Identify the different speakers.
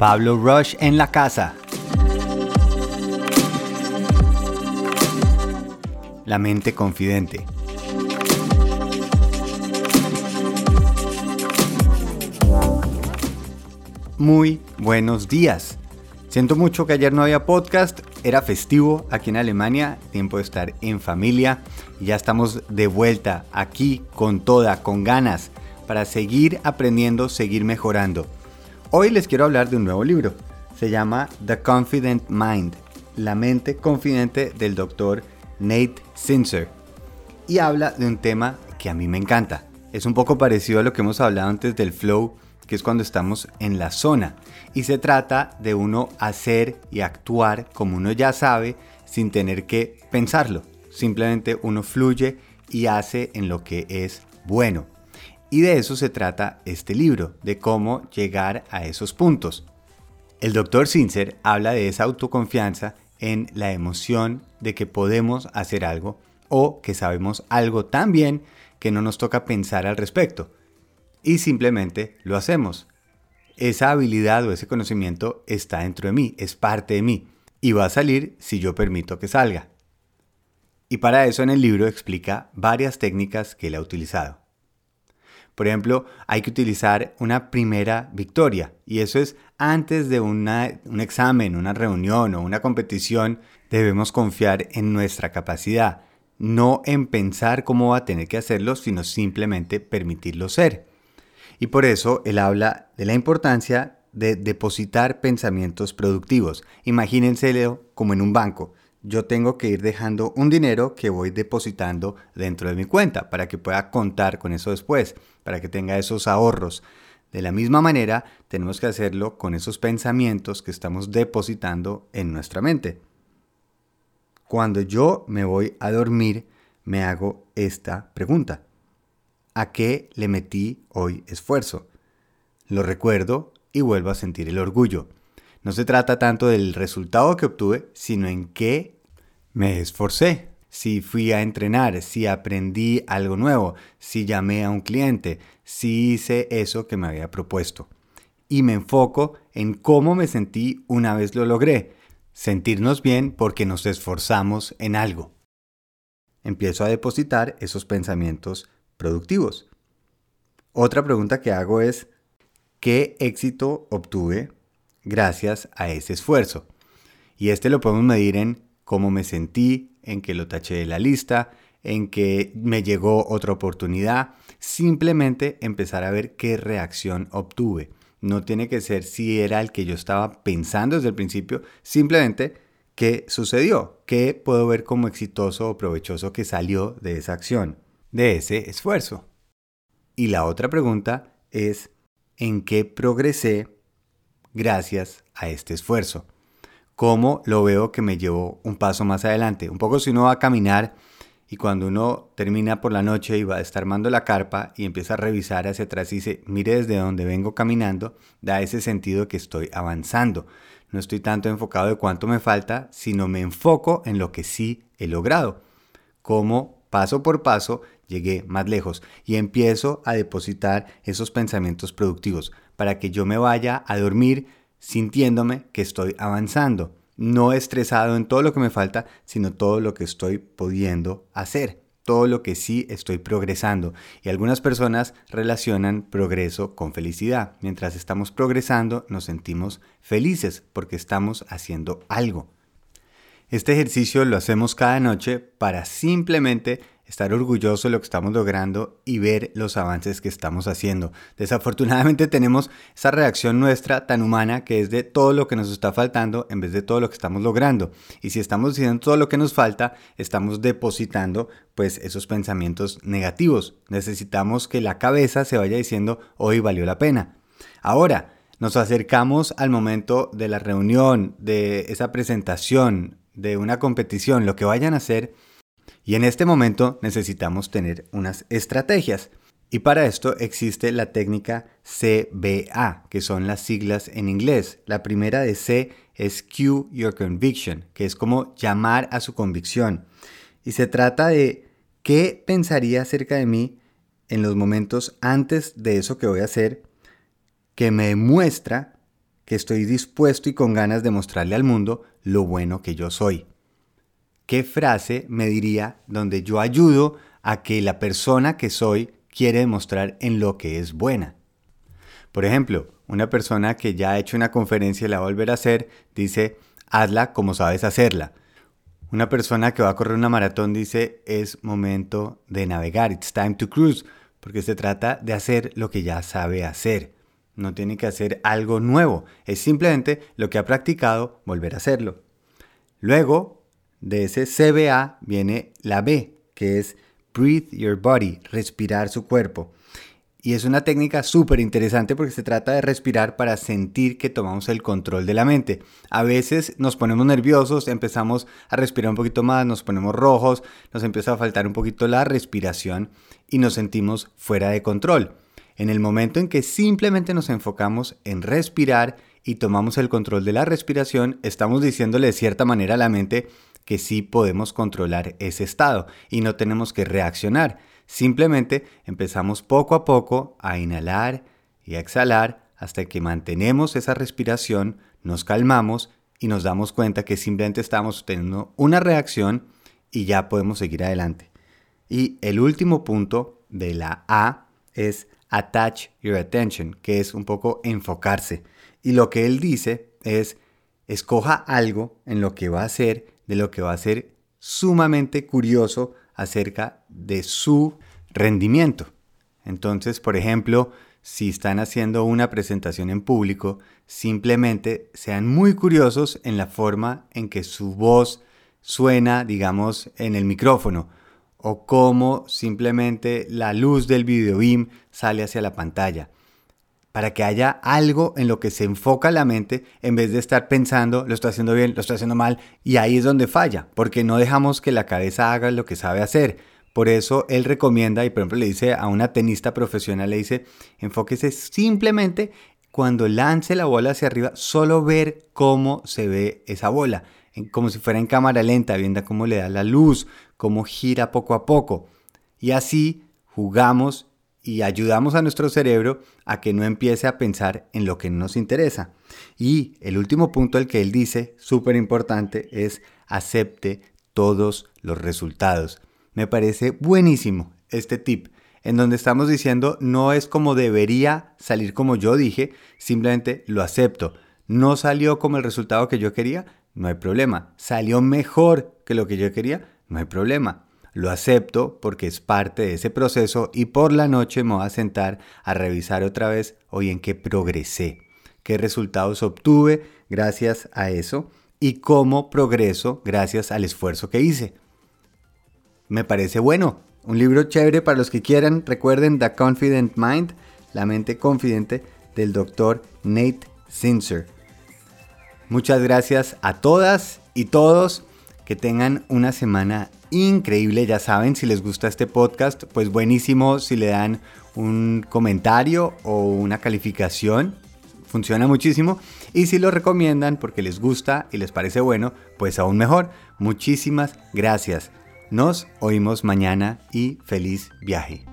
Speaker 1: Pablo Rush en la casa. La mente confidente. Muy buenos días. Siento mucho que ayer no había podcast, era festivo aquí en Alemania, tiempo de estar en familia y ya estamos de vuelta aquí con toda, con ganas, para seguir aprendiendo, seguir mejorando. Hoy les quiero hablar de un nuevo libro, se llama The Confident Mind, la mente confidente del doctor Nate Sincer y habla de un tema que a mí me encanta. Es un poco parecido a lo que hemos hablado antes del flow que es cuando estamos en la zona. Y se trata de uno hacer y actuar como uno ya sabe sin tener que pensarlo. Simplemente uno fluye y hace en lo que es bueno. Y de eso se trata este libro, de cómo llegar a esos puntos. El doctor Sincer habla de esa autoconfianza en la emoción de que podemos hacer algo o que sabemos algo tan bien que no nos toca pensar al respecto y simplemente lo hacemos. Esa habilidad o ese conocimiento está dentro de mí, es parte de mí y va a salir si yo permito que salga. Y para eso en el libro explica varias técnicas que él ha utilizado. Por ejemplo, hay que utilizar una primera victoria y eso es antes de un examen, una reunión o una competición, debemos confiar en nuestra capacidad, no en pensar cómo va a tener que hacerlo, sino simplemente permitirlo ser. Y por eso él habla de la importancia de depositar pensamientos productivos. Imagínenselo como en un banco. Yo tengo que ir dejando un dinero que voy depositando dentro de mi cuenta para que pueda contar con eso después, para que tenga esos ahorros. De la misma manera, tenemos que hacerlo con esos pensamientos que estamos depositando en nuestra mente. Cuando yo me voy a dormir, me hago esta pregunta. ¿A qué le metí hoy esfuerzo? Lo recuerdo y vuelvo a sentir el orgullo. No se trata tanto del resultado que obtuve, sino en qué me esforcé. Si fui a entrenar, si aprendí algo nuevo, si llamé a un cliente, si hice eso que me había propuesto. Y me enfoco en cómo me sentí una vez lo logré. Sentirnos bien porque nos esforzamos en algo. Empiezo a depositar esos pensamientos productivos. Otra pregunta que hago es, ¿qué éxito obtuve gracias a ese esfuerzo? Y este lo podemos medir en cómo me sentí, en que lo taché de la lista, en que me llegó otra oportunidad, simplemente empezar a ver qué reacción obtuve. No tiene que ser si era el que yo estaba pensando desde el principio, simplemente qué sucedió, qué puedo ver como exitoso o provechoso que salió de esa acción de ese esfuerzo. Y la otra pregunta es, ¿en qué progresé gracias a este esfuerzo? ¿Cómo lo veo que me llevó un paso más adelante? Un poco si uno va a caminar y cuando uno termina por la noche y va a estar armando la carpa y empieza a revisar hacia atrás y dice, mire desde donde vengo caminando, da ese sentido que estoy avanzando. No estoy tanto enfocado de cuánto me falta, sino me enfoco en lo que sí he logrado. Cómo paso por paso llegué más lejos y empiezo a depositar esos pensamientos productivos para que yo me vaya a dormir sintiéndome que estoy avanzando, no estresado en todo lo que me falta, sino todo lo que estoy pudiendo hacer, todo lo que sí estoy progresando. Y algunas personas relacionan progreso con felicidad. Mientras estamos progresando, nos sentimos felices porque estamos haciendo algo. Este ejercicio lo hacemos cada noche para simplemente estar orgulloso de lo que estamos logrando y ver los avances que estamos haciendo. Desafortunadamente tenemos esa reacción nuestra tan humana que es de todo lo que nos está faltando en vez de todo lo que estamos logrando. Y si estamos diciendo todo lo que nos falta, estamos depositando pues esos pensamientos negativos. Necesitamos que la cabeza se vaya diciendo hoy valió la pena. Ahora, nos acercamos al momento de la reunión, de esa presentación, de una competición, lo que vayan a hacer y en este momento necesitamos tener unas estrategias. Y para esto existe la técnica CBA, que son las siglas en inglés. La primera de C es Cue Your Conviction, que es como llamar a su convicción. Y se trata de qué pensaría acerca de mí en los momentos antes de eso que voy a hacer, que me muestra que estoy dispuesto y con ganas de mostrarle al mundo lo bueno que yo soy. ¿Qué frase me diría donde yo ayudo a que la persona que soy quiere demostrar en lo que es buena? Por ejemplo, una persona que ya ha hecho una conferencia y la va a volver a hacer, dice, hazla como sabes hacerla. Una persona que va a correr una maratón dice, es momento de navegar, it's time to cruise, porque se trata de hacer lo que ya sabe hacer. No tiene que hacer algo nuevo, es simplemente lo que ha practicado, volver a hacerlo. Luego, de ese CBA viene la B, que es Breathe Your Body, respirar su cuerpo. Y es una técnica súper interesante porque se trata de respirar para sentir que tomamos el control de la mente. A veces nos ponemos nerviosos, empezamos a respirar un poquito más, nos ponemos rojos, nos empieza a faltar un poquito la respiración y nos sentimos fuera de control. En el momento en que simplemente nos enfocamos en respirar y tomamos el control de la respiración, estamos diciéndole de cierta manera a la mente que sí podemos controlar ese estado y no tenemos que reaccionar Simplemente empezamos poco a poco a inhalar y a exhalar hasta que mantenemos esa respiración, nos calmamos y nos damos cuenta que simplemente estamos teniendo una reacción y ya podemos seguir adelante. Y el último punto de la A es attach your attention, que es un poco enfocarse. Y lo que él dice es, escoja algo en lo que va a ser, de lo que va a ser sumamente curioso acerca de su rendimiento. Entonces, por ejemplo, si están haciendo una presentación en público, simplemente sean muy curiosos en la forma en que su voz suena, digamos, en el micrófono o cómo simplemente la luz del video beam sale hacia la pantalla para que haya algo en lo que se enfoca la mente en vez de estar pensando, lo estoy haciendo bien, lo estoy haciendo mal, y ahí es donde falla, porque no dejamos que la cabeza haga lo que sabe hacer. Por eso él recomienda y por ejemplo le dice a una tenista profesional, le dice, enfóquese simplemente cuando lance la bola hacia arriba, solo ver cómo se ve esa bola, como si fuera en cámara lenta, viendo cómo le da la luz, cómo gira poco a poco. Y así jugamos y ayudamos a nuestro cerebro a que no empiece a pensar en lo que nos interesa. Y el último punto al que él dice, súper importante, es acepte todos los resultados. Me parece buenísimo este tip, en donde estamos diciendo no es como debería salir como yo dije, simplemente lo acepto. No salió como el resultado que yo quería, no hay problema. Salió mejor que lo que yo quería, no hay problema lo acepto porque es parte de ese proceso y por la noche me voy a sentar a revisar otra vez hoy en qué progresé, qué resultados obtuve gracias a eso y cómo progreso gracias al esfuerzo que hice. Me parece bueno, un libro chévere para los que quieran, recuerden The Confident Mind, la mente confidente del doctor Nate Sincer. Muchas gracias a todas y todos, que tengan una semana increíble. Ya saben, si les gusta este podcast, pues buenísimo si le dan un comentario o una calificación. Funciona muchísimo. Y si lo recomiendan porque les gusta y les parece bueno, pues aún mejor. Muchísimas gracias. Nos oímos mañana y feliz viaje.